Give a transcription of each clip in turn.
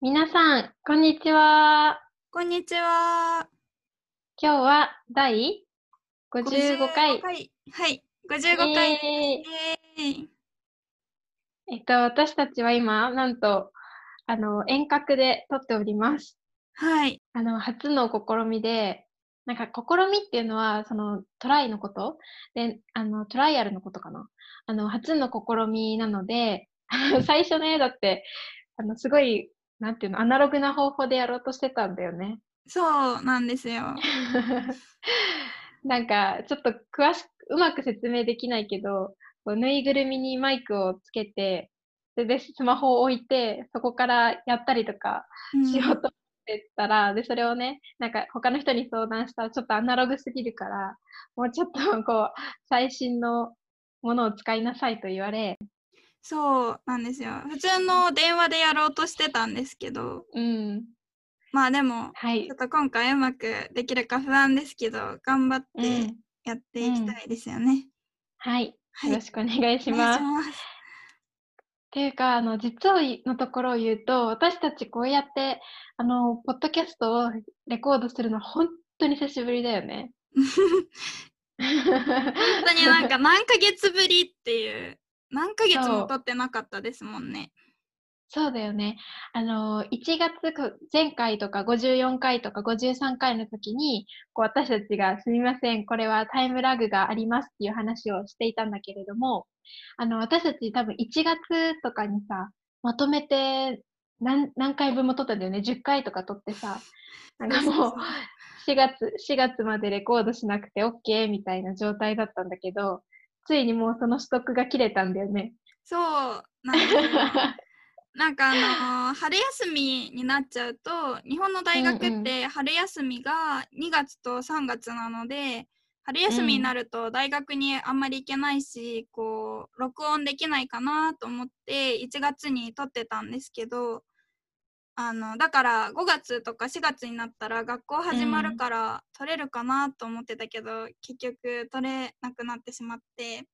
皆さん、こんにちは。こんにちは。今日は第55回。はい、はい、55回。えっと、私たちは今、なんと、あの、遠隔で撮っております。はい、あの、初の試みで、なんか、試みっていうのは、その、トライのこと？で、あの、トライアルのことかな？あの、初の試みなので、最初ね、だって、あの、すごい、なんていうの、アナログな方法でやろうとしてたんだよね。そうなんですよ。なんか、ちょっと詳しく、うまく説明できないけど、こうぬいぐるみにマイクをつけて、それでスマホを置いて、そこからやったりとかうんしようと思ってたら、で、それをね、なんか他の人に相談したらちょっとアナログすぎるから、もうちょっとこう、最新のものを使いなさいと言われ、そうなんですよ。普通の電話でやろうとしてたんですけど、うん、まあでも、はいちょっ。と今回うまくできるか不安ですけど、頑張っうてん、やっていきたいですよね。はい。はいよろしくお願いしおます。願いします。っていうか、あの、実をのところを言うと、私たちこうやって、あの、ポッドキャストをレコードするの本当に久しぶりだよね。本当になんか何ヶ月ぶりっていう、何ヶ月も撮ってなかったですもんね。そうだよね。あの、1月こ、前回とか54回とか53回の時に、こう私たちがすみません、これはタイムラグがありますっていう話をしていたんだけれども、あの、私たち多分1月とかにさ、まとめて何、何回分も撮ったんだよね。10回とか撮ってさ、なんかもう、4月、4月までレコードしなくて OK みたいな状態だったんだけど、ついにもうその取得が切れたんだよね。そうなん。なんかあのー春休みになっちゃうと日本の大学って春休みが2月と3月なので春休みになると大学にあんまり行けないし、こう録音できないかなと思って1月に撮ってたんですけどあのだから5月とか4月になったら学校始まるから撮れるかなと思ってたけど、結局撮れなくなってしまって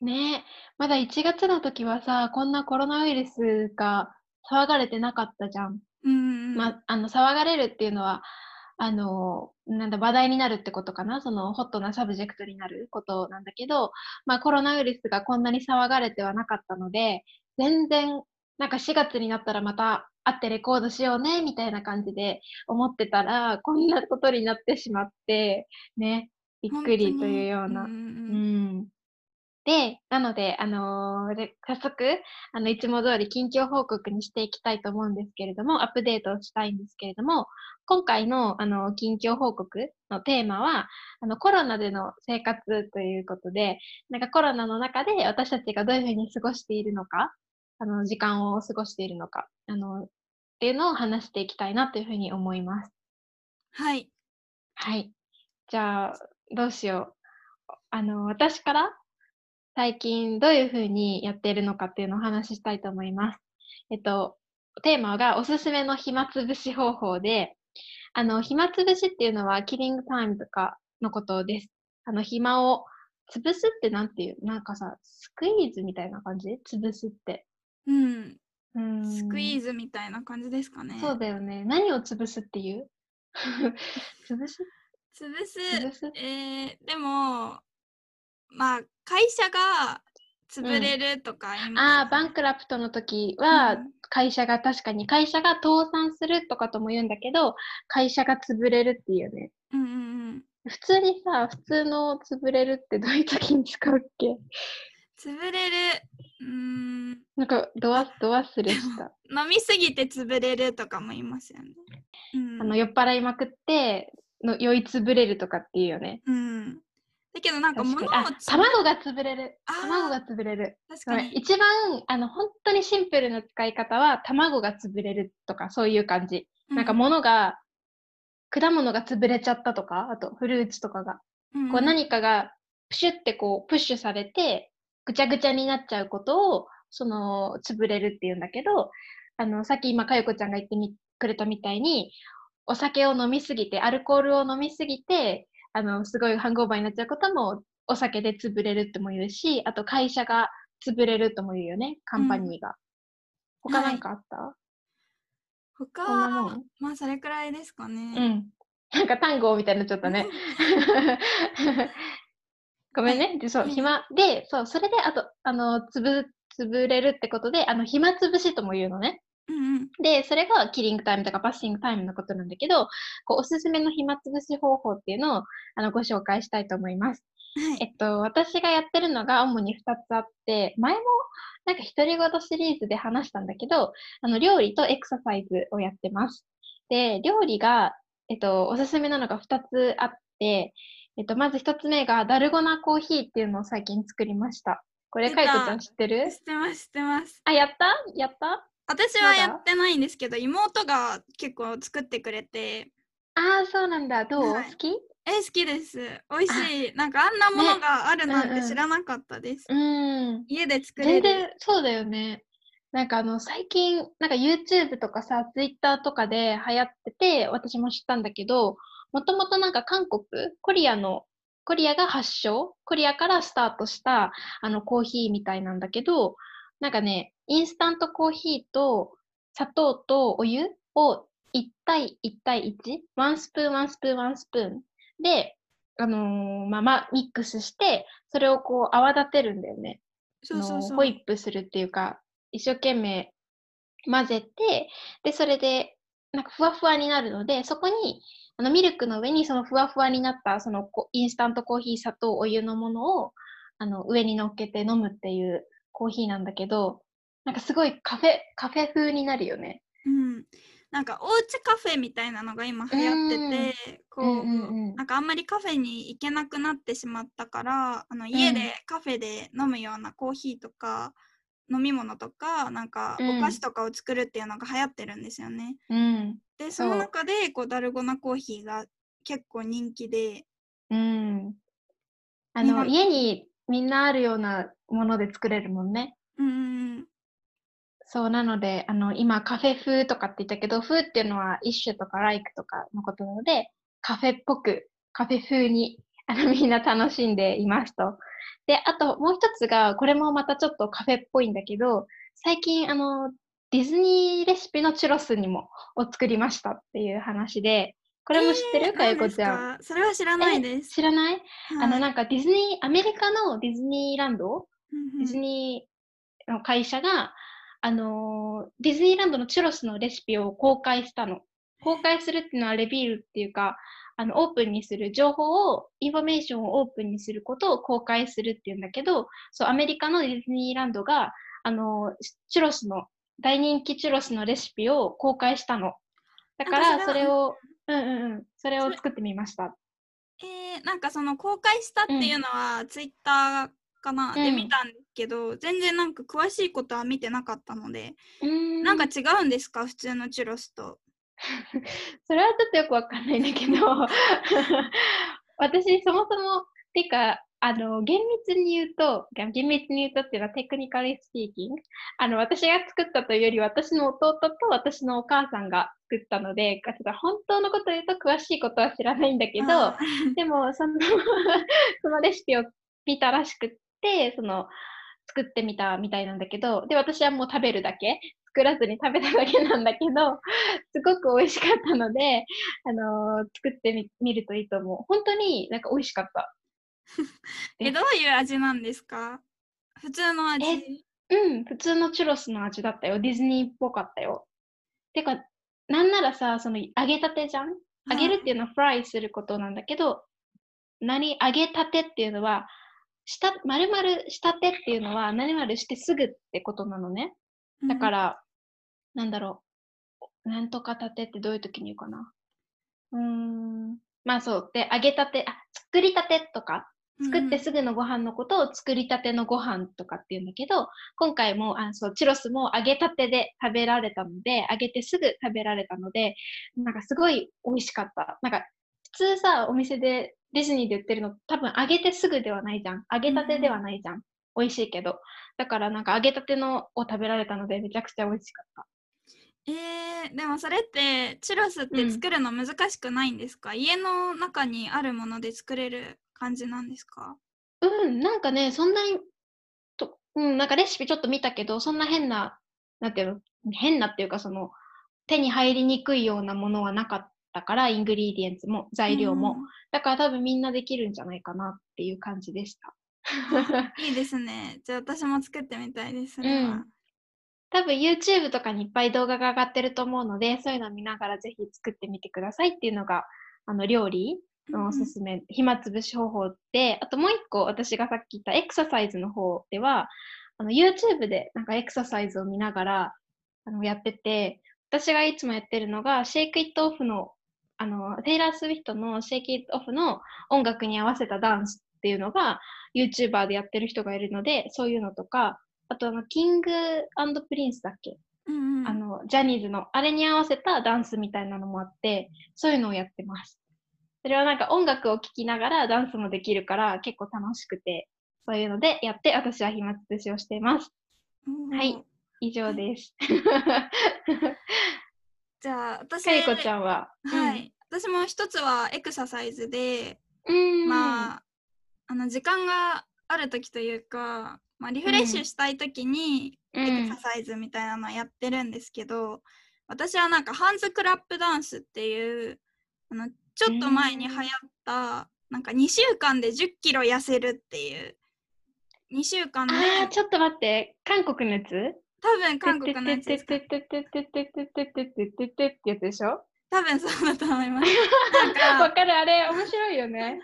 ね。え、まだ1月の時はさ、こんなコロナウイルスが騒がれてなかったじゃん。うんうんま、あの、騒がれるっていうのは、あの、なんだ、話題になるってことかな？その、ホットな subject になることなんだけど、まあ、コロナウイルスがこんなに騒がれてはなかったので、全然、なんか4月になったらまた会ってレコードしようね、みたいな感じで思ってたら、こんなことになってしまって、ね、びっくりというような。うんで、なので、あのーで早速、あの、いつも通り近況報告にしていきたいと思うんですけれども、アップデートをしたいんですけれども、今回の、あの、近況報告のテーマは、あの、コロナでの生活ということで、なんかコロナの中で私たちがどういうふうに過ごしているのか、あの、時間を過ごしているのか、あの、っていうのを話していきたいなというふうに思います。はい。はい。じゃあ、どうしよう。あの、私から最近どういうふうにやっているのかっていうのをお話ししたいと思います。えっと、テーマがおすすめの暇つぶし方法で、あの、暇つぶしっていうのはキリングタイムとかのことです。あの、暇を潰すってなんていうなんかさ、スクイーズみたいな感じ？潰すって。うん。うーんスクイーズみたいな感じですかね。そうだよね。何を潰すっていう？潰す？潰す？潰す？えー、でも、まあ、会社が潰れるとか言いますよね、ああ、バンクラプトの時はうん、会社が確かに、会社が倒産するとかとも言うんだけど、会社が潰れるっていうね。うんうんうん。普通にさ、普通の潰れるってどういう時に使うっけ？潰れる。うーん。なんか、ドワ、ド忘れした。飲みすぎて潰れるとかも言いますよね。うん。あの、酔っ払いまくって、の酔い潰れるとかっていうよね。うん。だけどなんか物卵が潰れる。卵が潰れる。確かに。一番、あの、本当にシンプルな使い方は、卵が潰れるとか、そういう感じ。なんか物が、果物が潰れちゃったとか、あとフルーツとかが、うん、こう何かがプシュってこうプッシュされて、ぐちゃぐちゃになっちゃうことを、その、潰れるっていうんだけど、あの、さっき今、かよこちゃんが言ってみくれたみたいに、お酒を飲みすぎて、アルコールを飲みすぎて、あの、すごいハングオーバーになっちゃうことも、お酒で潰れるっても言うし、あと会社が潰れるとも言うよね、カンパニーが。他なんかあった、他こんなもはんまあそれくらいですかうね。ん。なんか単語みたいになっちゃったね。ごめんね。で、そう、うん暇で、そう、それで、あと、あの、つぶ、潰れるってことで、あの、暇つぶしとも言うのね。うんうん。で、それがキリングタイムとかパッシングタイムのことなんだけど、こう、おすすめの暇つぶし方法っていうのを、あの、ご紹介したいと思います。はい。えっと、私がやってるのが主に2つあって、前もなんか独り言シリーズで話したんだけど、あの、料理とエクササイズをやってます。で、料理が、えっと、おすすめなのが2つあって、えっと、まず1つ目がダルゴナコーヒーっていうのを最近作りました。これ、出たかいこちゃん知ってる？知ってます、知ってます。あ、やった？やった？私はやってないんですけど、妹が結構作ってくれて、ああ、そうなんだ。どう、はい好き？え、好きです。美味しい。なんかあんなものがあるなんて知らなかったです。うん。家で作れる。全然そうだよね。なんかあの最近、なんか YouTube とかさ、Twitter とかで流行ってて、私も知ったんだけど、もともとなんか韓国、コリアの、コリアが発祥、コリアからスタートしたあのコーヒーみたいなんだけど、なんかね、インスタントコーヒーと砂糖とお湯を1対1対1、 one spoon、one spoon、one spoonで、あのーまあ、まあ、ミックスして、それをこう泡立てるんだよね。そうそうそう。ホイップするっていうか、一生懸命混ぜて、で、それで、なんかふわふわになるので、そこに、あのミルクの上にそのふわふわになった、そのこインスタントコーヒー、砂糖、お湯のものを、あの、上に乗っけて飲むっていうコーヒーなんだけど、なんかすごいカフェ、カフェ風になるよね。うん。なんかおうちカフェみたいなのが今流行ってて、こう、うんうんうんなんかあんまりカフェに行けなくなってしまったから、あの家うんでカフェで飲むようなコーヒーとか、飲み物とか、なんかうんお菓子とかを作るっていうのが流行ってるんですよね。うん。で、その中でこうダルゴナコーヒーが結構人気で、うん。あの、家にみんなあるようなもので作れるもんね。うんそう、なので、あの、今、カフェ風とかって言ったけど、風っていうのは一種とかライクとかのことなので、カフェっぽく、カフェ風に、あの、みんな楽しんでいますと。で、あと、もう一つが、これもまたちょっとカフェっぽいんだけど、最近、あの、ディズニーレシピのチュロスにも、を作りましたっていう話で、これも知ってる、かゆこちゃん。それは知らないです。知らない、はいあの、なんかディズニー、アメリカのディズニーランド？ディズニーの会社が、あのーディズニーランドのチュロスのレシピを公開したの。公開するっていうのは reveal っていうか、あの、オープンにする情報を、インフォメーションをオープンにすることを公開するっていうんだけど、そう、アメリカのディズニーランドが、あのーチュロスの、大人気チュロスのレシピを公開したの。だから、それを、うんうんうん、それを作ってみました。えー、なんかその公開したっていうのはツイッターかな、うん。で見たんですけど全然なんか詳しいことは見てなかったので、うーん。なんか違うんですか？普通のチュロスと。それはちょっとよくわかんないんだけど、私、そもそも、てか、あの、厳密に言うと、厳密に言うとっていうのはテクニカルスピーキング。あの、私が作ったというより、私の弟と私のお母さんが作ったので、ちょっと本当のことを言うと詳しいことは知らないんだけど、あでも、その、そのレシピを見たらしくって、その、作ってみたみたいなんだけど、で、私はもう食べるだけ、作らずに食べただけなんだけど、すごく美味しかったので、あのー作ってみ見るといいと思う。本当になんか美味しかった。えどういう味なんですか？普通の味。えうん、普通のチュロスの味だったよ。ディズニーっぽかったよ。てか、なんならさ、その揚げたてじゃん？揚げるっていうのはフライすることなんだけど、何？揚げたてっていうのは、した、丸々したてっていうのは、何々してすぐってことなのね。だか、ら、なんだろう。なんとかたてってどういう時に言うかな。うーん。まあそう。で、揚げたて、あ、作りたてとか、作ってすぐのご飯のことを作りたてのご飯とかって言うんだけど、今回も、あそう、チュロスも揚げたてで食べられたので、揚げてすぐ食べられたので、なんかすごい美味しかった。なんか、普通さ、お店で、ディズニーで売ってるの、多分揚げてすぐではないじゃん。揚げたてではないじゃん。美味しいけど。だからなんか揚げたてのを食べられたので、めちゃくちゃ美味しかった。えー、でもそれってチュロスって作るの難しくないんですか、家の中にあるもので作れる感じなんですか？うん、なんかね、そんなに、とうん、なんかレシピちょっと見たけど、そんな変な、なんていうの、変なっていうか、その、手に入りにくいようなものはなかったから、 ingredients も、材料も。だから多分みんなできるんじゃないかなっていう感じでした。うんいいですね。じゃあ私も作ってみたいです。それは。多分 YouTube とかにいっぱい動画が上がってると思うので、そういうのを見ながらぜひ作ってみてくださいっていうのが、あの、料理のおすすめ、暇つぶし方法で、あともう一個私がさっき言ったエクササイズの方では、あの、YouTube でなんかエクササイズを見ながら、あの、やってて、私がいつもやってるのが、 Shake It Off の、あの、テイラー・スウィフトの Shake It Off の音楽に合わせたダンスっていうのが、YouTuber でやってる人がいるので、そういうのとか、あとあの、キングプリンスだっけ？うんうん、あの、ジャニーズの、あれに合わせたダンスみたいなのもあって、そういうのをやってます。それはなんか音楽を聴きながらダンスもできるから結構楽しくて、そういうのでやって私は暇つぶしをしています。はい。以上です。じゃあ私かりこちゃんは？はい、私も一つはエクササイズで、うん。うん。まああの時間がある時というか、まあ、リフレッシュしたい時にうエクサん。サイズみたいなのやってるんですけど、私はなんかハンズクラップダンスっていうあのちょっと前に流行ったなんか2週間で1 0キロ痩せるっていう2週間でちょっと待って。韓国のやつ？多分韓国のやつですかてってってってってってってってってってってってやつでしょ？多分そうだと思います。なんか わかる、あれ、面白いよね。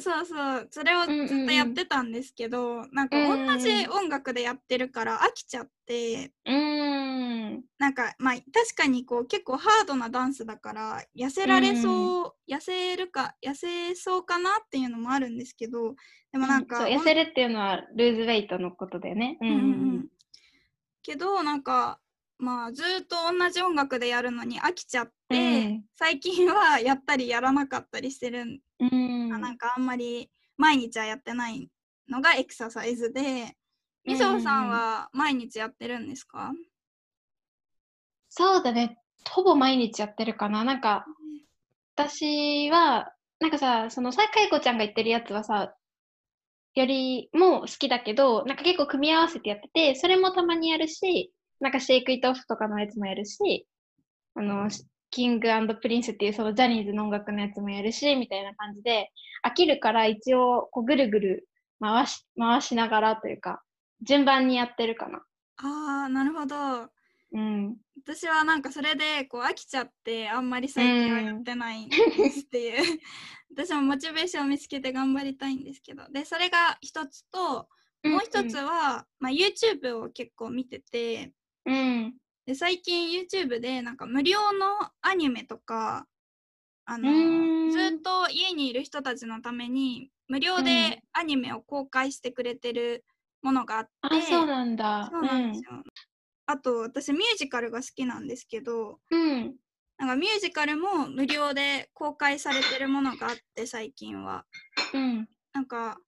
そうそうそれをずうんうんうん。っとやってたんですけど、なんかうんうん同じ音楽でやってるから飽きちゃって。うーん。なんかまあ確かにこう結構ハードなダンスだから痩せられそう、痩せるか痩せそうかなっていうのもあるんですけどでもなんか、そう痩せるっていうのはルーズウェイトのことだよね。うんうんうん。うんけどなんかまあずっと同じ音楽でやるのに飽きちゃって、うん。最近はやったりやらなかったりしてるんうん。なんかあんまり毎日はやってないのがエクササイズで、みそさんは毎日やってるんですか、そうだね。ほぼ毎日やってるかな。なんか、私は、なんかさ、その、さかいこちゃんが言ってるやつはさ、よりも好きだけど、なんか結構組み合わせてやってて、それもたまにやるし、なんか Shake It Off とかのやつもやるし、あの、キングプリンスっていうそのジャニーズの音楽のやつもやるし、みたいな感じで、飽きるから一応こうぐるぐる回し、回しながらというか、順番にやってるかな。ああなるほどうん。私はなんかそれでこう飽きちゃってあんまり最近はやってないですっていう、私もモチベーションを見つけて頑張りたいんですけどでそれが一つともう一つは、まあ、YouTube を結構見ててうん。で最近 YouTube でなんか無料のアニメとかあのずっと家にいる人たちのために無料うんでアニメを公開してくれてるものがあって、あ、そうなんだ。そうなんですよ。あと私ミュージカルが好きなんですけどうん。なんかミュージカルも無料で公開されてるものがあって最近は。うん。なんか、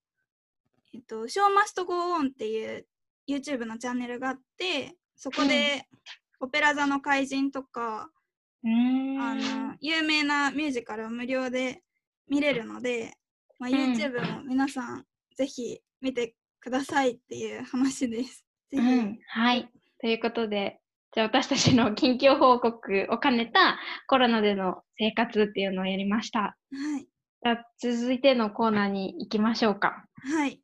えっと、ショーマストゴーオンっていう YouTube のチャンネルがあってそこで、オペラ座の怪人とか、うん。あの有名なミュージカルを無料で見れるので、まあ、うん YouTube も皆さんぜひ見てくださいっていう話です。うん。はい。ということで、じゃあ私たちの近況報告を兼ねたコロナでの生活っていうのをやりました。はい。じゃあ続いてのコーナーに行きましょうか。はい。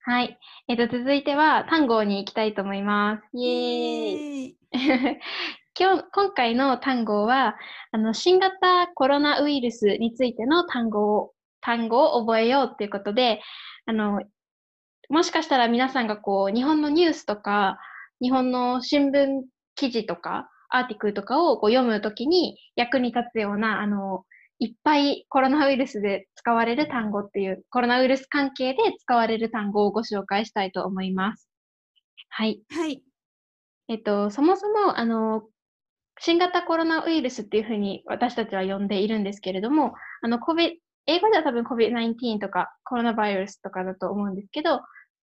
はい。えっ、と、続いては単語に行きたいと思います。イエーイ。今日、今回の単語は、あの、新型コロナウイルスについての単語を、単語を覚えようっていうことで、あの、もしかしたら皆さんがこう、日本のニュースとか、日本の新聞記事とか、アーティクルとかをこう読むときに役に立つような、あの、いっぱいコロナウイルスで使われる単語っていう、コロナウイルス関係で使われる単語をご紹介したいと思います。はい。はい。えっと、そもそも、あの、新型コロナウイルスっていうふうに私たちは呼んでいるんですけれども、あの、COVID、英語では多分 COVID-19 とかコロナバイルスとかだと思うんですけど、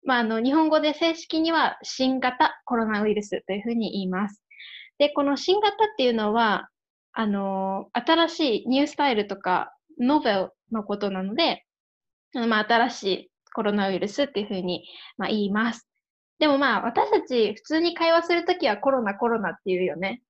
まあ、あの、日本語で正式には新型コロナウイルスというふうに言います。で、この新型っていうのは、あの、新しいニュースタイルとか、ノベルのことなので、あのまあ、新しいコロナウイルスっていうふうに、まあ、言います。でもまあ、私たち普通に会話するときはコロナコロナって言うよね。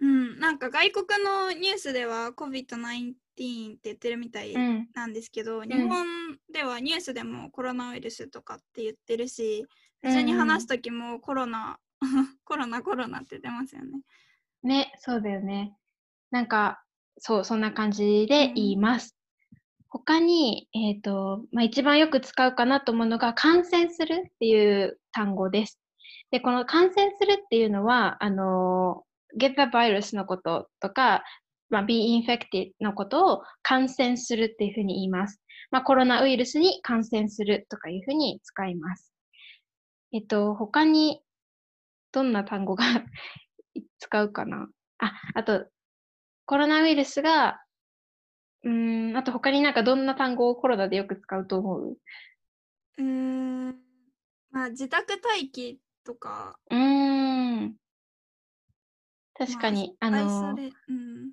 うん、なんか外国のニュースでは COVID-19 って言ってるみたいうん。なんですけど、日本ではニュースでもコロナウイルスとかって言ってるし、普通に話すときもコロナ、コロナコロナって言ってますよね。ね、そうだよね。なんか、そう、そんな感じで言います。他に、えっ、と、まあ、一番よく使うかなと思うのが、感染するっていう単語です。で、この感染するっていうのは、あの、get the virus のこととか、まあ、be infected のことを感染するっていうふうに言います。まあ、コロナウイルスに感染するとかいうふうに使います。えっと、他にどんな単語が 使うかなあ、あと、コロナウイルスが、うーん、あと他になんかどんな単語をコロナでよく使うと思う？うーん、まあ自宅待機とか、うーん。確かに、あまアイのうん、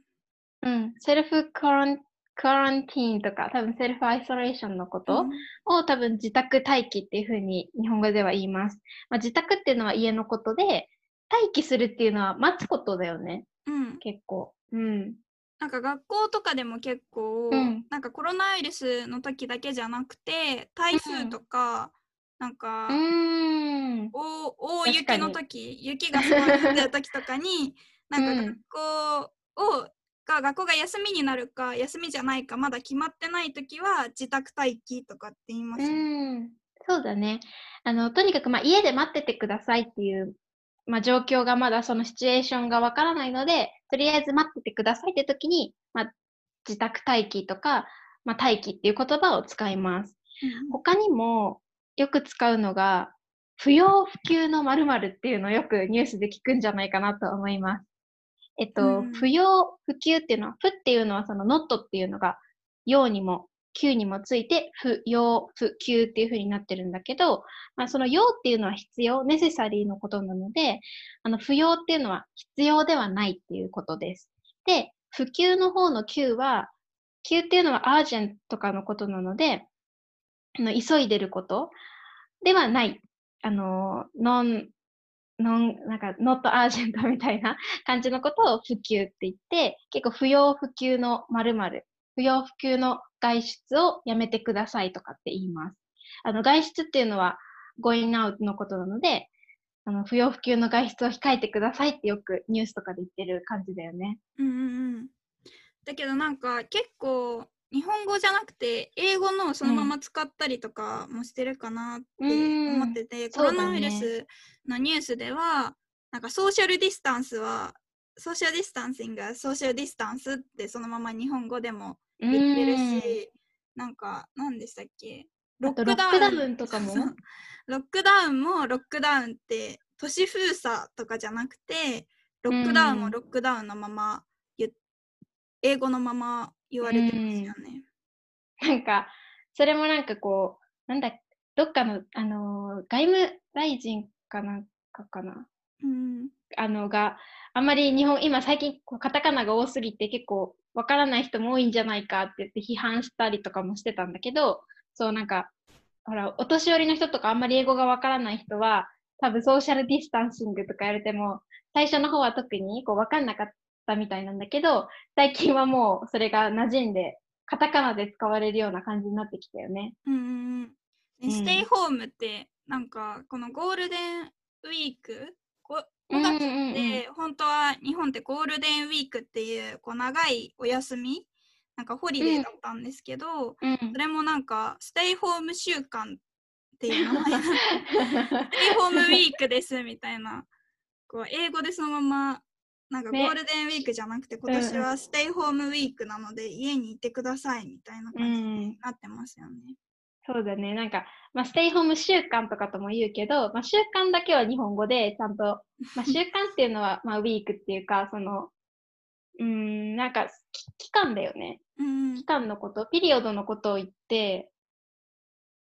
うん、セルフコロン、コランティーンとか、多分セルフアイソレーションのことうんを多分自宅待機っていうふうに日本語では言います。まあ、自宅っていうのは家のことで、待機するっていうのは待つことだよね、うん、結構。うん。なんか学校とかでも結構、うんなんかコロナウイルスの時だけじゃなくて台風とか、なんか、うーん。大大確かに雪の時雪がすごい降ってる時とかに なんかうん学校を、が学校が休みになるか休みじゃないかまだ決まってない時は自宅待機とかって言います。ん、そうだね。あの、とにかく、まあ、家で待っててくださいっていう、まあ、状況がまだそのシチュエーションがわからないので、とりあえず待っててくださいって時に、まあ、自宅待機とか、まあ、待機っていう言葉を使います。他にもよく使うのが、不要不急の〇〇っていうのをよくニュースで聞くんじゃないかなと思います。えっと、うん不要不急っていうのは、不っていうのはその not っていうのが、要にも急にもついて、不要不急っていう風になってるんだけど、まあ、その要っていうのは必要、ネセサリーのことなので、あの不要っていうのは必要ではないっていうことです。で、不急の方の急は、急っていうのはアージェントとかのことなので、あの急いでることではない。あの、ノン、ノン、なんか、ノットアージェントみたいな 感じのことを不急って言って、結構不要不急の〇〇、不要不急の外出をやめてくださいとかって言います。あの、外出っていうのは going out のことなので、あの、不要不急の外出を控えてくださいってよくニュースとかで言ってる感じだよね。うんうんうん。だけどなんか結構日本語じゃなくて英語のそのまま使ったりとかもしてるかなって思ってて、コロナウイルスのニュースではなんかソーシャルディスタンスはsocial distancing がソーシャルディスタンスってそのまま日本語でも言ってるし、なんか何でしたっけ？ロックダウン。とかも？ロックダウンもロックダウンって都市封鎖とかじゃなくてロックダウンもロックダウンのまま英語のまま言われてますよね。なんか、それもなんかこう、なんだ、どっかの、あのー外務大臣かなんかかな？うん、あのがあんまり日本今最近こうカタカナが多すぎて結構わからない人も多いんじゃないかって言って批判したりとかもしてたんだけどそうなんかほらお年寄りの人とかあんまり英語がわからない人は多分ソーシャルディスタンシングとかやれても最初の方は特にこうわかんなかったみたいなんだけど 最近はもうそれが馴染んでカタカナで使われるような感じになってきたよね。うんうんステイホームってなんかこのゴールデンウィークこ5月って本当は日本ってゴールデンウィークっていうこう長いお休みなんかホリデーだったんですけど、うん。それもなんかステイホーム週間っていう名前ステイホームウィークですみたいな。こう英語でそのままなんかゴねールデンウィークじゃなくて今年はステイホームウィークなので家にいてくださいみたいなう感じんになってますよね。そうだね。なんか、まあ、ステイホーム週間とかとも言うけど、まあ、週間だけは日本語で、ちゃんと、まあ、週間っていうのは、まあ、ウィークっていうか、その、うーん、なんか、き期間だよね。うん期間のこと、ピリオドのことを言って、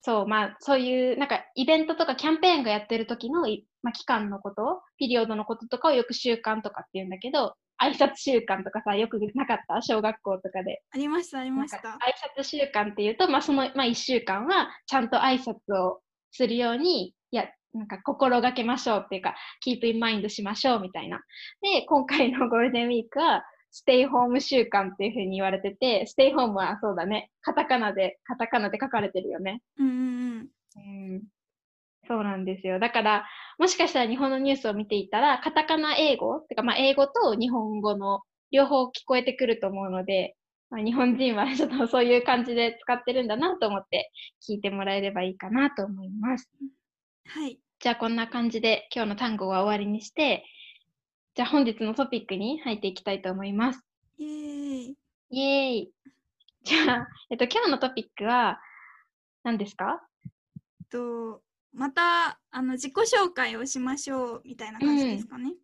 そう、まあ、そういう、なんか、イベントとかキャンペーンがやってる時のい、まあ、期間のこと、ピリオドのこととかをよく習慣とかって言うんだけど、挨拶習慣とかさ、よくなかった？小学校とかで。ありました、ありました。挨拶習慣っていうと、まあ、その、まあ、1週間はちゃんと挨拶をするように、いや、なんか心がけましょうっていうか、keep in mind しましょうみたいな。で、今回のゴールデンウィークは、ステイホーム習慣っていうふうに言われてて、ステイホームはそうだね、カタカナで、カタカナで書かれてるよね。うん。うんそうなんですよ。だから、もしかしたら日本のニュースを見ていたら、カタカナ英語、てかまあ英語と日本語の両方聞こえてくると思うので、まあ、日本人はちょっとそういう感じで使ってるんだなと思って聞いてもらえればいいかなと思います。はい。じゃあこんな感じで今日の単語は終わりにして、じゃあ本日のトピックに入っていきたいと思います。イエーイ。イエーイ。じゃあ、えっと、今日のトピックは何ですか？とまたあの自己紹介をしましょうみたいな感じですかね。うん、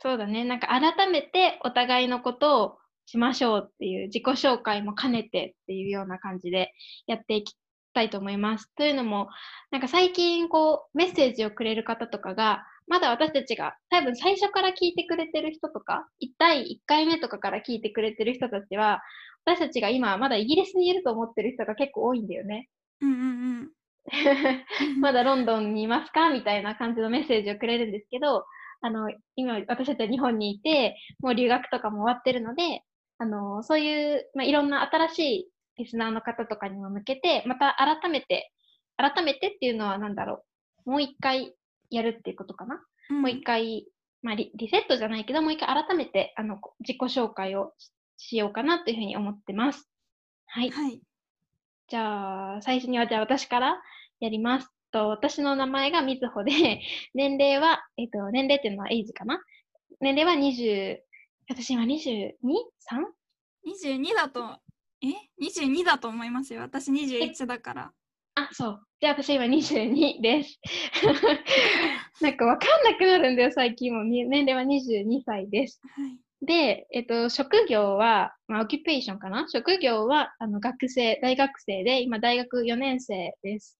そうだね。なんか改めてお互いのことをしましょうっていう自己紹介も兼ねてっていうような感じでやっていきたいと思います。というのも、なんか最近こうメッセージをくれる方とかが、まだ私たちが多分最初から聞いてくれてる人とか、1対1回目とかから聞いてくれてる人たちは、私たちが今まだイギリスにいると思ってる人が結構多いんだよね。うんうんうん。まだロンドンにいますか？みたいな感じのメッセージをくれるんですけど、あの、今私たちは日本にいて、もう留学とかも終わってるので、あの、そういう、まあ、いろんな新しいリスナーの方とかにも向けて、また改めて、改めてっていうのは何だろう。もう一回やるっていうことかな？うん、もう一回、まあリ、リセットじゃないけど、もう一回改めて、あの、自己紹介をしようかなというふうに思ってます。はい。はい、じゃあ、最初には、じゃあ私からやります。と、私の名前がみずほで、年齢は、えっ、ー、と、年齢っていうのはエイジかな？年齢は20、私今 22?3?22 だと、え ?22 だと思いますよ。私21だから。あ、そう。で、私今22です。なんかわかんなくなるんだよ、最近も。年齢は22歳です。はい。で、えっと、職業は、まあ、オキュペーションかな？職業は、あの、学生、大学生で、今、大学4年生です。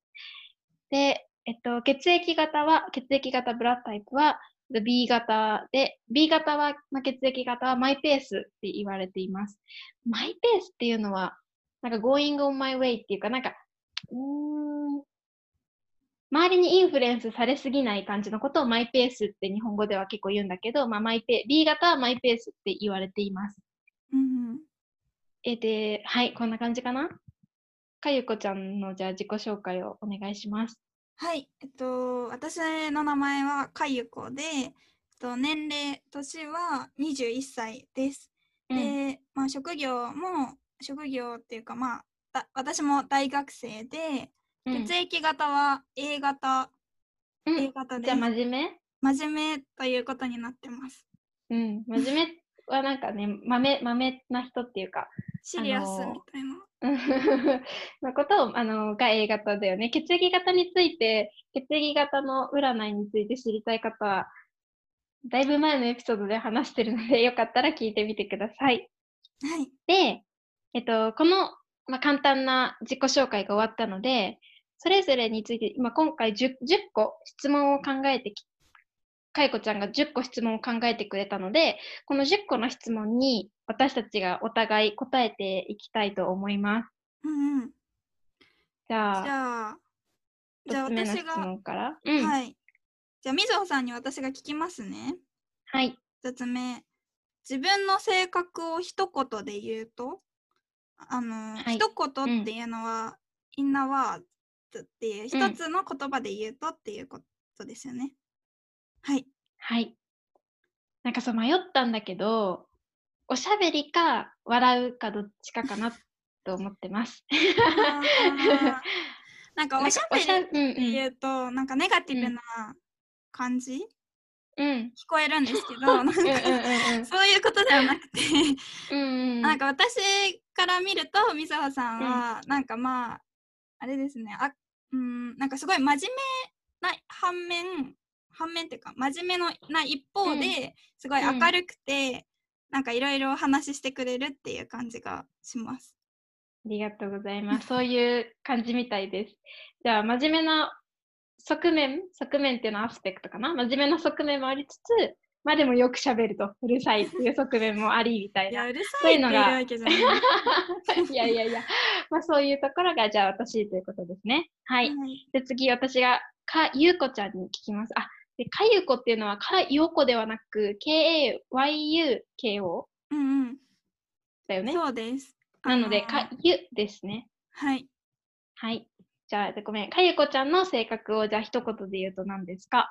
で、えっと、血液型は、血液型ブラッドタイプは B 型で、B 型は、まあ、血液型はマイペースって言われています。マイペースっていうのは、なんか going on my way っていうか、なんか、うーん、周りにインフルエンスされすぎない感じのことをマイペースって日本語では結構言うんだけど、まあ、マイペ B 型はマイペースって言われています。うん、えで、はい、こんな感じかな？かゆこちゃんのじゃあ自己紹介をお願いします。はい、えっと、私の名前はかゆこで、えっと、年齢、年は21歳です。うん、で、まあ、職業も、職業っていうか、まあ、私も大学生で、うん、血液型は A 型、うん、A 型で。じゃあ真面目？真面目ということになってます。うん、真面目はなんかね、豆、豆な人っていうか。シリアスみたいな。の ことを、あの、が A 型だよね。血液型について、血液型の占いについて知りたい方は、だいぶ前のエピソードで話してるので、よかったら聞いてみてください。はい。で、えっと、この、まあ、簡単な自己紹介が終わったので、それぞれについて、今今回 10, 10個質問を考えてきかいこちゃんが10個質問を考えてくれたので、この10個の質問に私たちがお互い答えていきたいと思います。うんうん。じゃあ、じゃあ、じゃあ私が、から、うん、はい。じゃあ、みずほさんに私が聞きますね。はい。1つ目。自分の性格を一言で言うと、あの、はい、一言っていうのは、インナーワードっていう、一つの言葉で言うとっていうことですよね。はい。はい。なんかそう迷ったんだけど、おしゃべりか笑うかどっちかかなと思ってます。なんかおしゃべりって言うと、うん。うん、なんかネガティブな感じ、うん、聞こえるんですけど、なんかそういうことではなくて。うん、なんか私から見ると、みささんは、なんかまあ、あれですね、あうん、なんかすごい真面目な反面、反面っていうか真面目のな一方で、すごい明るくて、うん、なんかいろいろ話してくれるっていう感じがします。ありがとうございます。そういう感じみたいです。じゃあ真面目な側面、側面っていうのはアスペクトかな？真面目な側面もありつつ、まあでもよく喋ると、うるさいっていう側面もありみたいな。いや、うるさいっていうわけじゃない。いやいやいや、まあそういうところがじゃあ私ということですね。はい。はいで、次私がかゆうこちゃんに聞きます。あ、で、かゆこっていうのはかよこではなく、K-A-Y-U-K-O うんうん。だよね。そうです。なので、かゆですね。はい。はい。じゃあ、ごめん。かゆこちゃんの性格をじゃあ一言で言うと何ですか？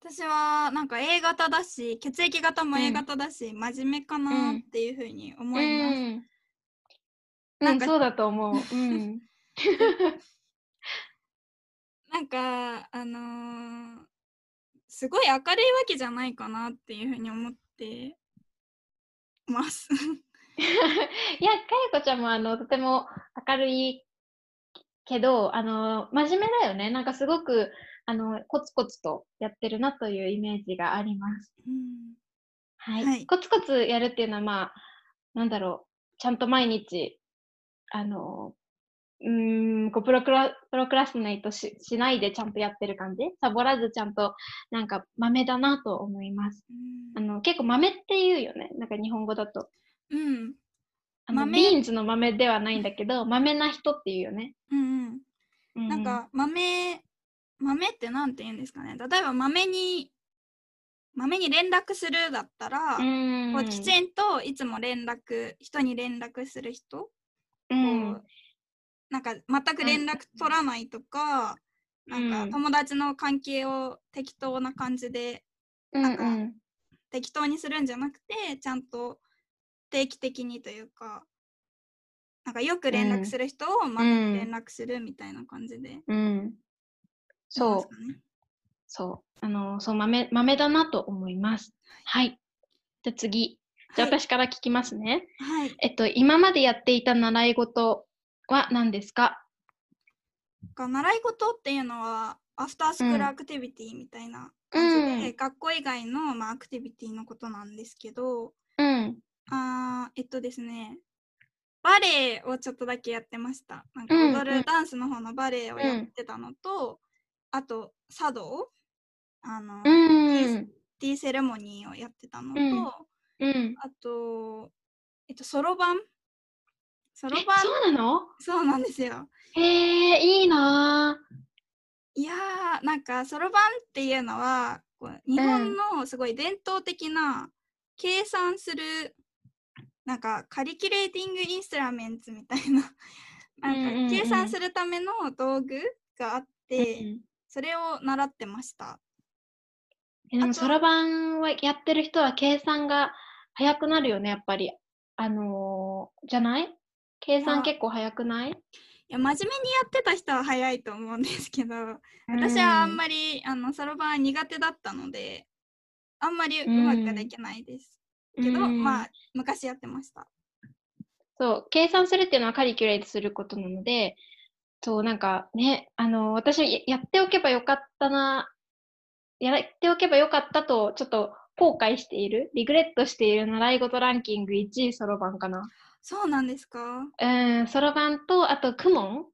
私はなんか A 型だし血液型も A 型だし、真面目かなっていうふうに思います。うん。なんかうん、そうだと思う。うん。なんかあのーすごい明るいわけじゃないかなっていうふうに思ってます。いや、かゆこちゃんもあのとても明るいけど、あの真面目だよね。なんかすごくあのコツコツとやってるなというイメージがあります。うんはい。はいコツコツやるっていうのは、まあ、なんだろう、ちゃんと毎日、あの、うーん、こうプロクラプロクラスナイトししないでちゃんとやってる感じ？サボらずちゃんと、なんか豆だなと思います。あの結構豆って言うよね？なんか日本語だと。うん。あの豆。ビーンズの豆ではないんだけど、豆な人っていうよね。うんうん。うなん、か豆豆ってなんて言うんですかね？例えば豆に豆に連絡するだったら、うん、こうきちんといつも連絡人に連絡する人、うんなんか全く連絡取らないとか、うんなんか友達の関係を適当な感じでうんなんかうん適当にするんじゃなくてちゃんと定期的にというかなんかよく連絡する人をまめに連絡するみたいな感じで、うん。そう、う、ね、そう。あの、そう、豆、豆だなと思います。はい。じゃあ次。じゃあはい私から聞きますね。はいえっと、今までやっていた習い事は何ですか？が習い事っていうのはアフタースクールアクティビティみたいな感じで、うん学校以外の、まあ、アクティビティのことなんですけどうん。あーえっとですねバレエをちょっとだけやってましたなんかうん踊る、うんダンスの方のバレエをやってたのと、あと茶道あの、うん。ティーセレモニーをやってたのと、うんうん。あとえっとそろばんそろえ、ばんそうなの？そうなんですよへえ、いいないやーなんかそろばんっていうのはこう日本のすごい伝統的な計算するなんかカリキュレーティングインストラメンツみたいな うんうんうんなんか計算するための道具があっぁ。て、うんそれを習ってました。えでも、そろばんはやってる人は計算が早くなるよね、やっぱり。あのーじゃない？計算結構早くない？いや真面目にやってた人は早いと思うんですけど私はあんまりあのそろばん苦手だったのであんまりうまくできないです、りけど、まあ昔やってました。そう、計算するっていうのはカリキュレートすることなので、そう、なんかね、あの、私ややっておけばよかったな、やっておけばよかったと、ちょっと後悔している、リグレットしている習い事ランキング1位そろばんかな。そうなんですか？うん、そろばんと、あと、クモン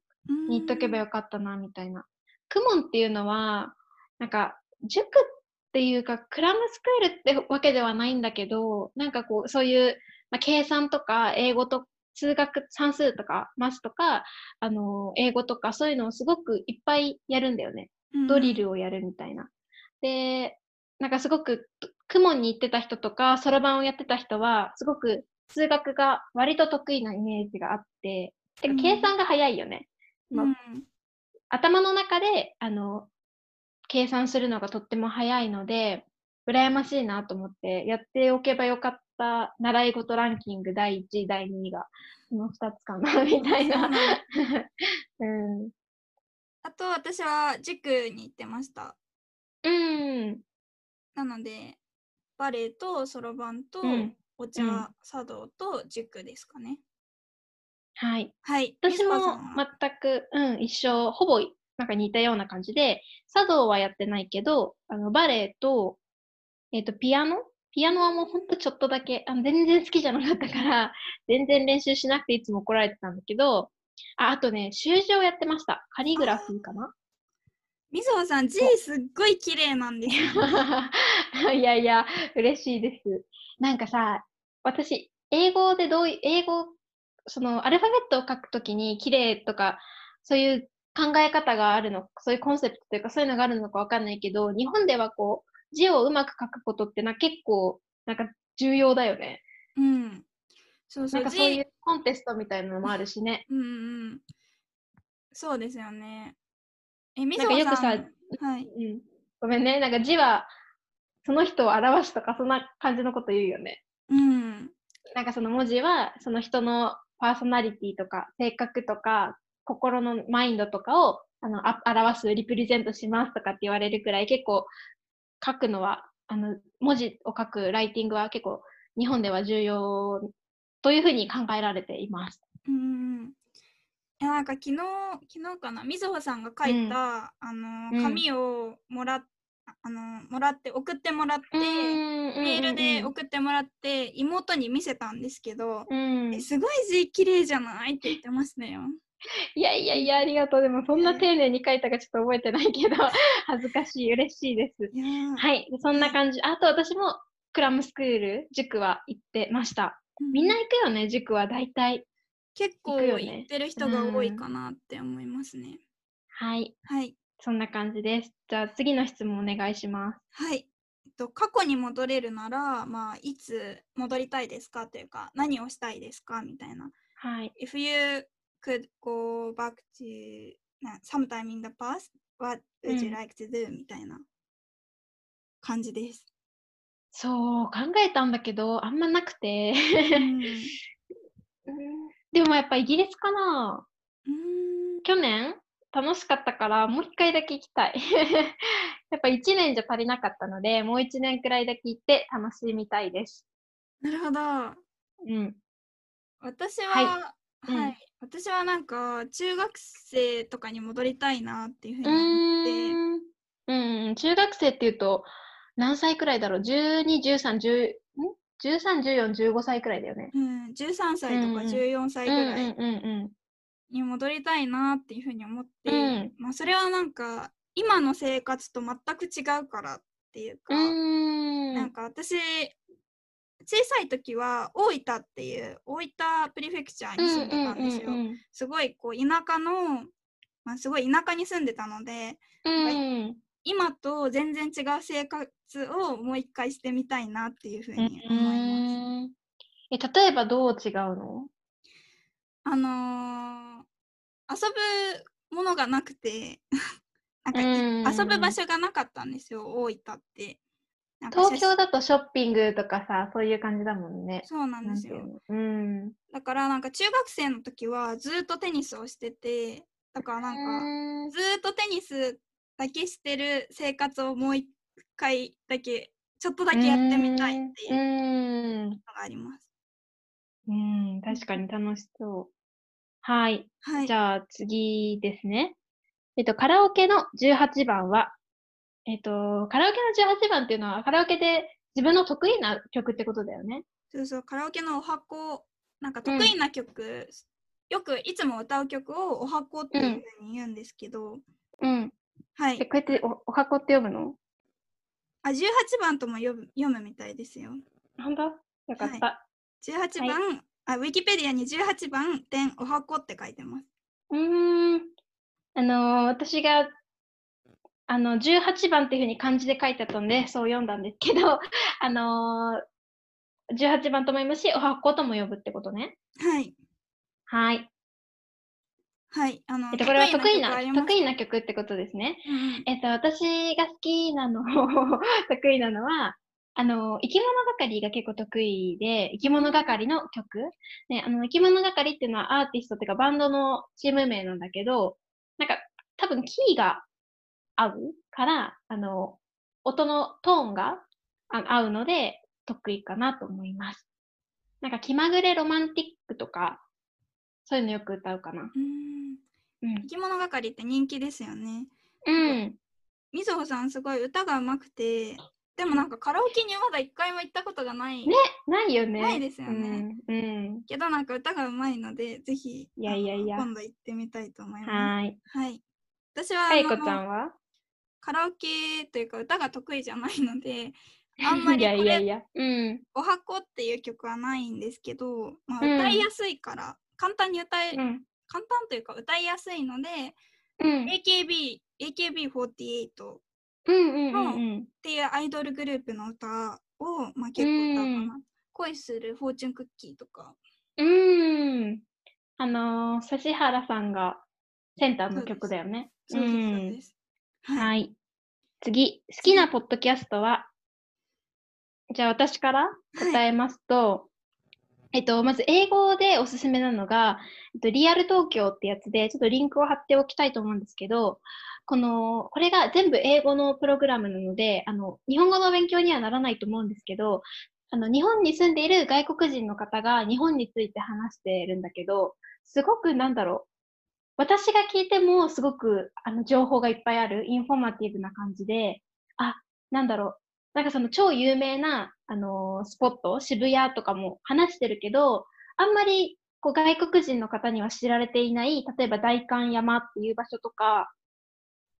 に行っとけばよよかったな、みたいな。クモンっていうのは、なんか、塾っていうか、クラムスクールってわけではないんだけど、なんかこう、そういう、まあ、計算とか、英語と、数学、算数とか、マスとか、あの、英語とか、そういうのをすごくいっぱいやるんだよね。ドリルをやるみたいな。で、なんかすごく、クモンに行ってた人とか、そろばんをやってた人は、すごく数学が割と得意なイメージがあって、てかうん計算が早いよね。まあうん頭の中で、あの、計算するのがとっても早いので、羨ましいなと思って、やっておけばよかった習い事ランキング第1位、第2位が、この2つかな、みたいな。うん。あと私は塾に行ってました。うん。なのでバレエとそろばんとうんお茶、うん茶道と塾ですかね。はい。はい。私も全く、うん、一緒、ほぼなんか似たような感じで、茶道はやってないけど、あの、バレエと、えっ、と、ピアノ？ピアノはもうほんとちょっとだけ、あの全然好きじゃなかったから、全然練習しなくていつも怒られてたんだけど、あ、あとね、習字をやってました。カリグラフィーかな？みずほさん字すっごい綺麗なんですよ。いやいや、嬉しいです。なんかさ、私、英語でどうい英語、そのアルファベットを書くときに綺麗とか、そういう考え方があるの、そういうコンセプトというかそういうのがあるのかわかんないけど、日本ではこう、字をうまく書くことってな結構、なんか重要だよね。うん。そうそなうん字かそういうコンテストみたいなのもあるしね。うんうん。そうですよね。え、みずなんかよくさ。はい。うん。ごめんね。なんか字は、その人を表すとか、そんな感じのこと言うよね。うん。なんかその文字は、その人のパーソナリティとか、性格とか、心のマインドとかをあのあ表す、リプレゼントしますとかって言われるくらい、結構書くのは、あの、文字を書くライティングは結構日本では重要というふうに考えられています。うん。いやなんか昨日昨日かなみずほさんが書いた、あのうん紙をもらっあのもらって送ってもらって、メメールで送ってもらって妹に見せたんですけど、すごい字綺麗じゃないって言ってましたよ。いやいやいや、ありがとう。でも、そんな丁寧に書いたかちょっと覚えてないけど、恥ずかしい。嬉しいです。はい。そんな感じ。あと、私もクラムスクール、塾は行ってました。みんな行くよね、塾は大体。結構行ってる人が多いかなって思いますね。はい。はい。そんな感じです。じゃあ、次の質問お願いします。はい。えっと、過去に戻れるなら、まあ、いつ戻りたいですか？というか、何をしたいですか？みたいな。はい。If you could go back to な sometime in the past, what would you うん like to do? みたいな感じです。そう、考えたんだけど、あんまなくて。うんうん でもやっぱイギリスかなうん去年？楽しかったから、もう一回だけ行きたい。やっぱ一年じゃ足りなかったので、もう一年くらいだけ行って楽しみたいです。なるほど。うん。私はいは、うんはい。私はなんか、中学生とかに戻りたいなっていうふううに思って。うん、中学生っていうと、何歳くらいだろう ?12、13、10、ん ?13、14、15歳くらいだよね。うん、13歳とかうんうん14歳うんぐらいうんうんに戻りたいなっていうふうに思って、うんまあそれはなんか今の生活と全く違うからっていうか、う。なんか私小さい時は大分っていう大分プリフェクチャーに住んでたんですよ。すごいこう田舎の、まあ、すごい田舎に住んでたのでうんうん。今と全然違う生活をもう一回してみたいなっていうふううんに思います。うんえ、例えばどう違うの？あのー遊ぶものがなくて なんか遊ぶ場所がなかったんですよ大分って。東京だとショッピングとかさ、そういう感じだもんね。そうなんですよ。うん。だからなんか中学生の時はずっとテニスをしててだからなんかずーっとテニスだけしてる生活をもう一回だけちょっとだけやってみたいっていううのん。があります。うん、確かに楽しそう。はい。はい。じゃあ次ですね。えっと、カラオケの18番は、えっと、カラオケの18番っていうのは、カラオケで自分の得意な曲ってことだよね。そうそうカラオケのお箱なんか得意な曲、よくいつも歌う曲をお箱っていうふうに言うんですけど、うん。はいえ、こうやっておお箱って読むの？あ18番とも読む読むみたいですよ。本当？よかった。18番、あウィキペディアに18番点お箱って書いてます。うーん。あのー私が、あの、18番っていうふうに漢字で書いてあったので、そう読んだんですけど、あのー、18番とも読むし、お箱とも呼ぶってことね。はい。はい。はい。あの、えっと、これは得意な、得意な曲ってことですね。うんうんえっと、私が好きなの、得意なのは、あの、生き物係が結構得意で、生き物係の曲。ね、あの、生き物係っていうのはアーティストっていうかバンドのチーム名なんだけど、なんか、多分キーが合うから、あの、音のトーンがあ合うので、得意かなと思います。なんか、気まぐれロマンティックとか、そういうのよく歌うかな。うんうん生。き物係って人気ですよね。うん。みずほさんすごい歌が上手くて、でもなんかカラオケにはまだ一回も行ったことがない。ねないよね。ないですよねうん。うん。けどなんか歌が上手いので、ぜひ、いやいやいや今度行ってみたいと思います。はーい。はい。私は、かいこちゃんは？カラオケというか歌が得意じゃないので あんまりいやこれいやいや。うん。「おはこ」っていう曲はないんですけど、まあ、うん歌いやすいから、簡単に歌え、うん。簡単というか歌いやすいのでうん。AKB AKB48 っうんうんうんうん。ていうアイドルグループの歌を、まあ、結構歌うかな。恋するフォーチュンクッキーとか。うーん。あのー、指原さんがセンターの曲だよね。そう。はい。はい。次、好きなポッドキャストは？じゃあ私から答えますと、えっと、まず英語でおすすめなのが、えっと、リアル東京ってやつで、ちょっとリンクを貼っておきたいと思うんですけど、この、これが全部英語のプログラムなので、あの、日本語の勉強にはならないと思うんですけど、あの、日本に住んでいる外国人の方が日本について話してるんだけど、すごくなんだろう。私が聞いてもすごくあの情報がいっぱいある、インフォマティブな感じで、あ、なんだろう。なんかその超有名な、あのースポット、渋谷とかも話してるけど、あんまりこう外国人の方には知られていない、例えば代官山っていう場所とか、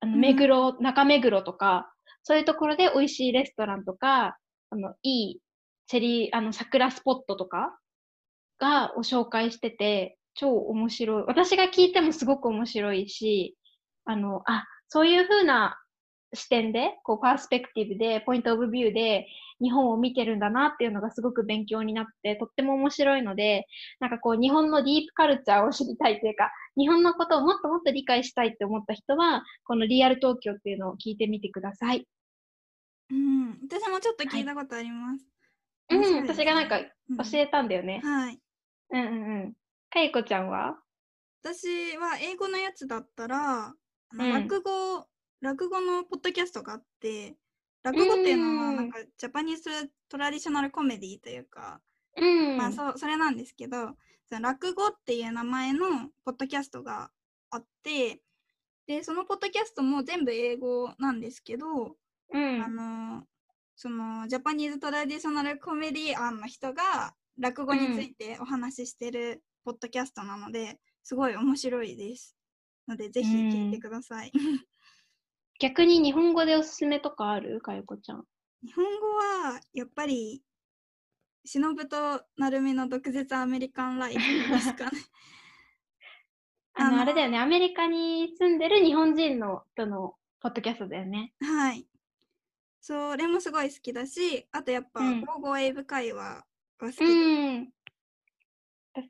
あのうん目黒、中目黒とか、そういうところで美味しいレストランとか、あの、いいチェリー、あの、桜スポットとかが、を紹介してて、超面白い。私が聞いてもすごく面白いし、あの、あ、そういう風な視点で、こう、パースペクティブで、ポイントオブビューで、日本を見てるんだなっていうのがすごく勉強になって、とっても面白いので、なんかこう、日本のディープカルチャーを知りたいというか、日本のことをもっともっと理解したいって思った人は、このリアル東京っていうのを聞いてみてください。うん。私もちょっと聞いたことあります。うん、面白いですね私がなんかうん教えたんだよね。はい。うんうんうん。かいこちゃんは？私は英語のやつだったら、うん落語、落語のポッドキャストがあって、落語っていうのはうんなんかジャパニーズトラディショナルコメディというか、うん。まあそうそれなんですけど、落語っていう名前のポッドキャストがあって、で、そのポッドキャストも全部英語なんですけど、うんあのそのジャパニーズトラディショナルコメディアンの人が落語についてお話ししてるポッドキャストなので、すごい面白いです。のでぜひ聞いてください。逆に日本語でおすすめとかある？かよこちゃん。日本語はやっぱり忍と成美の毒舌アメリカンライフ ですかね。あの、あれだよね。アメリカに住んでる日本人の人のポッドキャストだよね。はい。それもすごい好きだし、あとやっぱ、うんゴーゴー英語会話が好きで、うん。た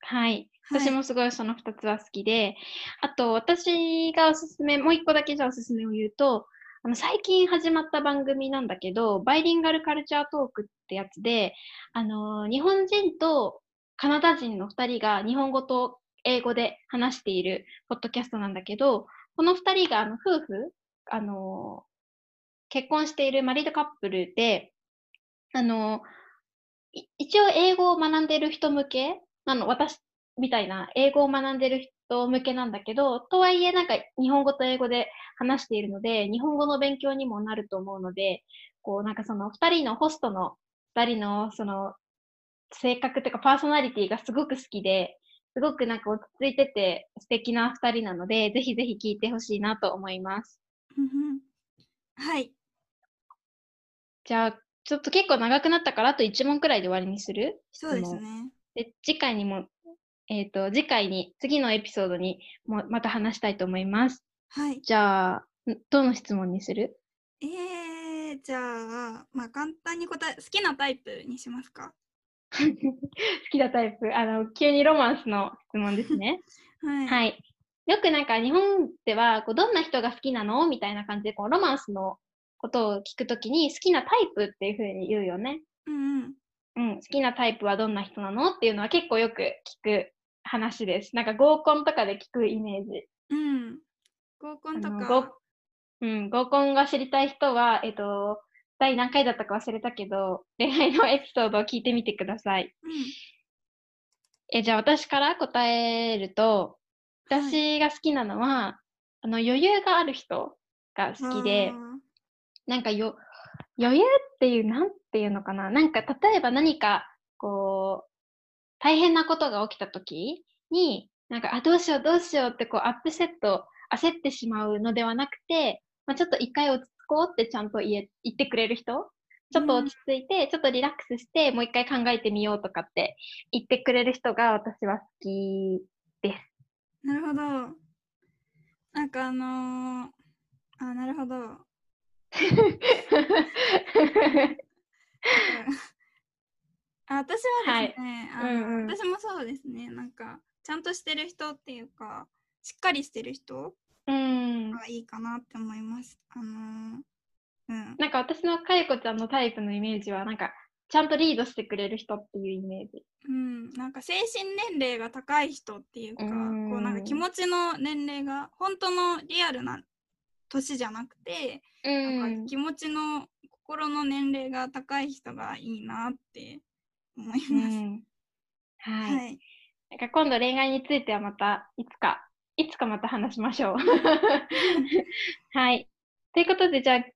はい。はい私もすごいその2つは好きで、あと私がおすすめ、もう一個だけじゃあおすすめを言うと、あの最近始まった番組なんだけど、バイリンガルカルチャートークってやつで、あのー日本人とカナダ人の2人が日本語と英語で話しているポッドキャストなんだけど、この2人があの夫婦、あのー結婚しているマリードカップルで、あのー一応英語を学んでる人向け？あの、私みたいな英語を学んでる人人向けなんだけど、とはいえなんか日本語と英語で話しているので、日本語の勉強にもなると思うので、こうなんかその二人のホストの二人のその性格というかパーソナリティがすごく好きで、すごくなんか落ち着いてて素敵な二人なので、ぜひぜひ聞いてほしいなと思います。はい。じゃあ、ちょっと結構長くなったから、あと1問くらいで終わりにする？そうですね。で、次回にも、えっ、と、次回に、次のエピソードにもまた話したいと思います。はい。じゃあ、んどの質問にする？えー、じゃあ、まあ簡単に答え、好きなタイプにしますか？好きなタイプ。あの、急にロマンスの質問ですね。はい。はい。よくなんか日本では、こうどんな人が好きなのみたいな感じで、こうロマンスのことを聞くときに、好きなタイプっていうふうに言うよね。うんうん。うん、好きなタイプはどんな人なのっていうのは結構よく聞く話です。なんか合コンとかで聞くイメージ。うん。合コンとかご。うん、合コンが知りたい人は、えっと、第何回だったか忘れたけど、恋愛のエピソードを聞いてみてください。うん。え、じゃあ私から答えると、はい私が好きなのは、あの余裕がある人が好きで、あなんかよ、余裕っていう、なんていうのかな。なんか例えば何か、こう、大変なことが起きた時に、なんか、あ、どうしようどうしようってこうアップセット、焦ってしまうのではなくて、まあ、ちょっと一回落ち着こうってちゃんと言え言ってくれる人ちょっと落ち着いて、ちょっとリラックスして、もう一回考えてみようとかって言ってくれる人が私は好きです。なるほど。なんかあのー、あ、なるほど。あ私はですね、あのうんうん私もそうですね、なんか、ちゃんとしてる人っていうか、しっかりしてる人うん。がいいかなって思います。あのー、うん。なんか私のかゆこちゃんのタイプのイメージは、なんか、ちゃんとリードしてくれる人っていうイメージ。うん、なんか精神年齢が高い人っていうか、うんこうなんか気持ちの年齢が本当のリアルな年じゃなくて、うなんか気持ちの心の年齢が高い人がいいなって思います。うん。はい。はい。なんか今度恋愛についてはまた、いつか、いつかまた話しましょう。はい。ということで、じゃあ、今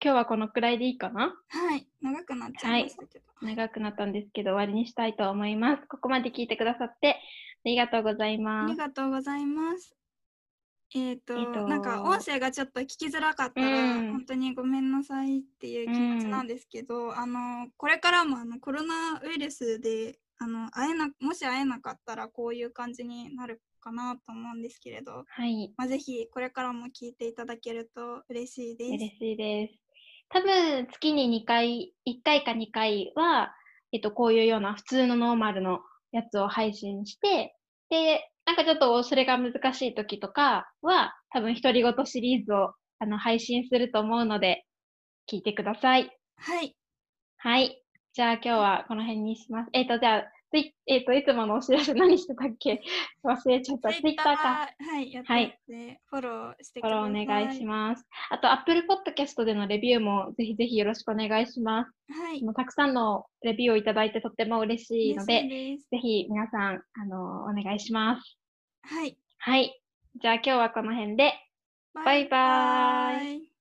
日はこのくらいでいいかな？はい。長くなっちゃいましたけど。長くなったんですけど、終わりにしたいと思います。ここまで聞いてくださって、ありがとうございあります。がとうございます。えっ、と,、えーとなんか音声がちょっと聞きづらかったら、うん本当にごめんなさいっていう気持ちなんですけど、あのこれからもあのコロナウイルスであの会えなもし会えなかったらこういう感じになるかなと思うんですけれど、はい。まあ、ぜひこれからも聞いていただけると嬉しいです。嬉しいです。多分、月に2回、1回か2回は、えっと、こういうような普通のノーマルのやつを配信して、で、なんかちょっとそれが難しい時とかは、多分、独り言シリーズをあの配信すると思うので、聞いてください。はい。はい。じゃあ今日はこの辺にします。えっ、と、じゃあ、ツイえっ、と、いつものお知らせ何してたっけ？忘れちゃった。ツイッターか。はい、やってはいて、フォローしてくフォださい。ローお願いします。あと、Apple Podcast でのレビューもぜひぜひよろしくお願いします。す。はい。もうたくさんのレビューをいただいてとっても嬉しいので、です。ぜひ皆さん、あの、お願いします。はい。はい。じゃあ今日はこの辺で、バイバーイイ。ボ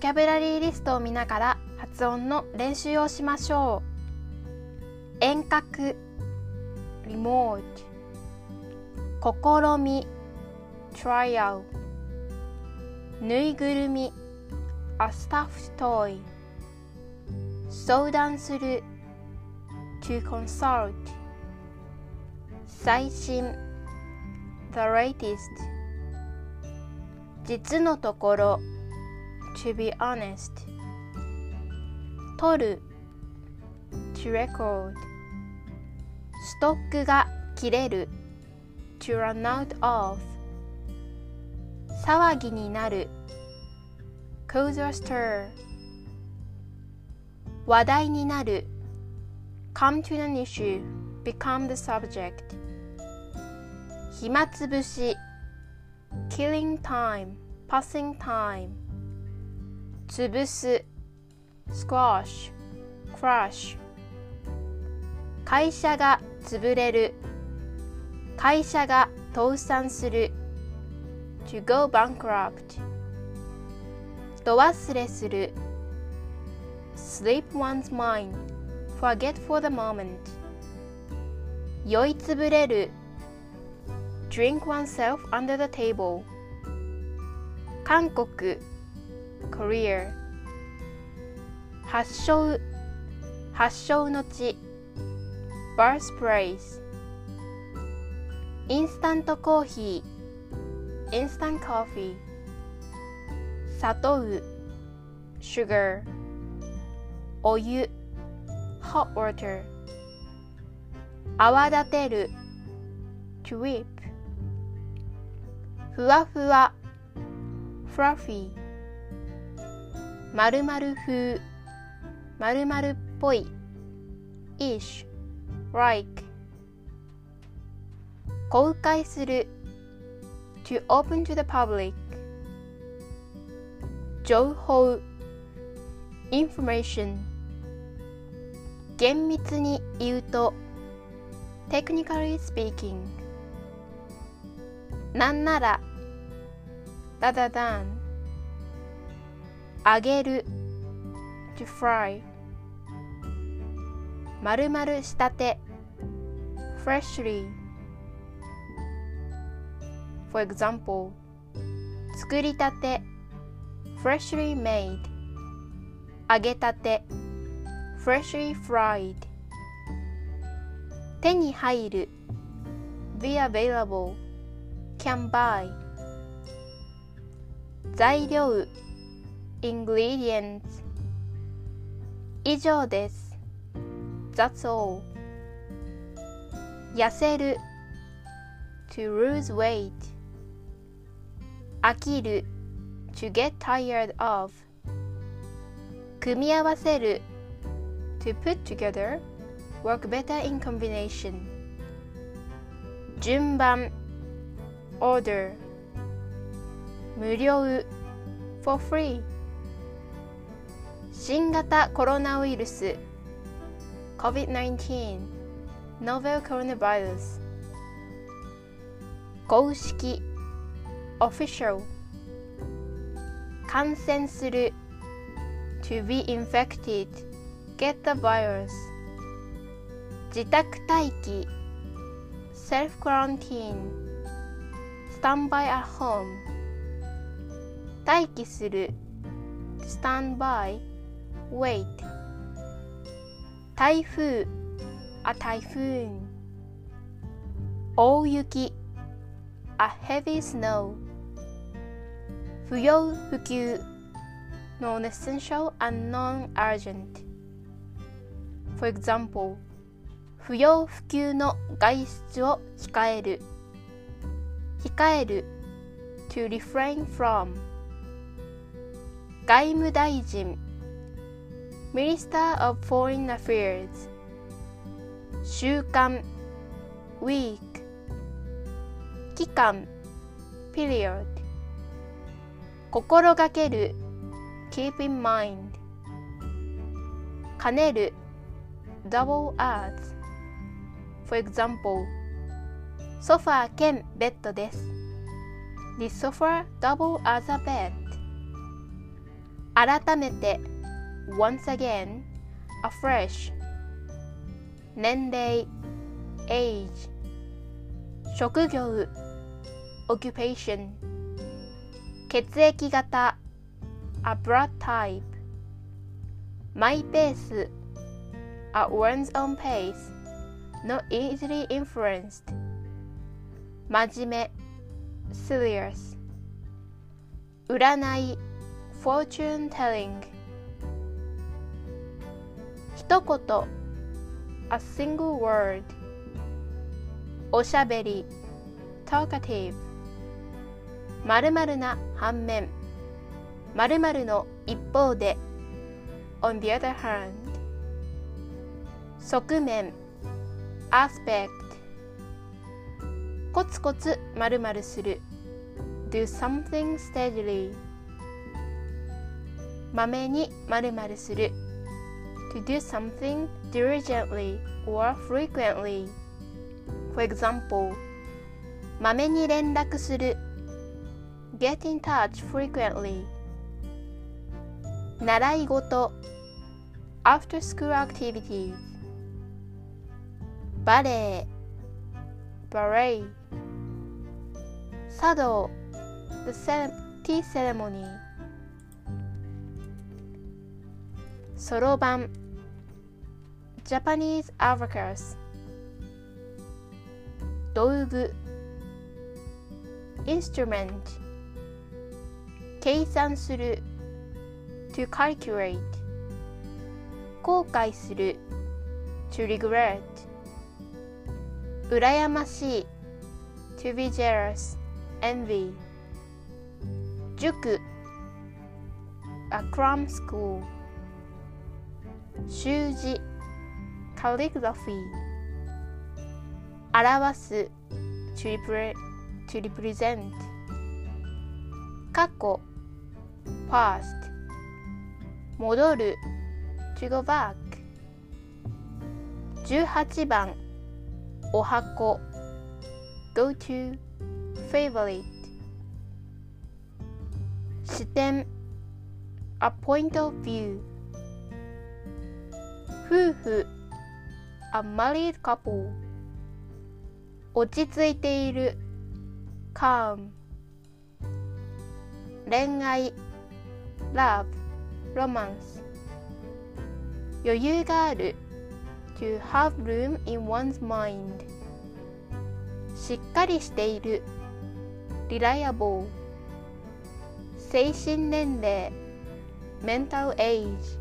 キャブラリーリストを見ながら発音の練習をしましょう。遠隔。remote 試み。trial ぬいぐるみ。a stuffed toy 相談する。to consult 最新。The latest 実のところ。to be honest 取る to record ストックが切れる to run out of 騒ぎになる cause a stir 話題になる come to an issue become the subject 暇つぶし killing time passing time 潰す squash crush 会社が潰れる会社が倒産する to go bankrupt ど忘れする sleep one's mind forget for the moment 酔いつぶれる drink oneself under the table 韓国 Korea 発祥発祥の地 birthplace インスタントコーヒー instant coffee 砂糖 sugar お湯 hot water 泡立てる to whip ふわふわ fluffy まるまる風まるまるっぽい ish like 公開する to open to the public 情報 information 厳密に言うと technically speaking なんなら rather than あげる to fry 丸々したて freshly For example 作りたて freshly made 揚げたて freshly fried 手に入る be available can buy 材料 ingredients 以上です That's all 痩せる to lose weight 飽きる to get tired of 組み合わせる to put together work better in combination 順番 order 無料 for free 新型コロナウイルス COVID-19 Novel Coronavirus 公式 Official 感染する To be infected Get the virus 自宅待機 Self quarantine Stand by at home 待機する Stand by Wait 台風 A typhoon 大雪 A heavy snow 不要不急 Non-essential and non-urgent For example 不要不急の外出を控える控える to refrain from 外務大臣 Minister of Foreign Affairs 週間 week 期間 period 心がける keep in mind 兼ねる double as for example ソファー兼ベッドです This sofa double as a bed 改めて once again afresh 年齢 age 職業 occupation 血液型 a blood type マイペース at one's own pace not easily influenced 真面目 serious 占い fortune telling 一言 a single word おしゃべり talkative 〇〇な反面〇〇の一方で on the other hand 側面 aspect コツコツ〇〇する do something steadily まめに〇〇する to do something diligently or frequently for example まめに連絡する get in touch frequently 習い事 after school activities バレエ ballet 茶道 the tea ceremony そろばん Japanese abacus 道具 instrument 計算する to calculate 後悔する to regret 羨ましい to be jealous envy 塾 a cram school 習字 calligraphy 表す to, repre to represent 過去 past 戻る to go back 18番お箱 go to favorite 視点 a point of view 夫婦 a married couple 落ち着いている calm 恋愛 love romance 余裕がある to have room in one's mind しっかりしている reliable 精神年齢 mental age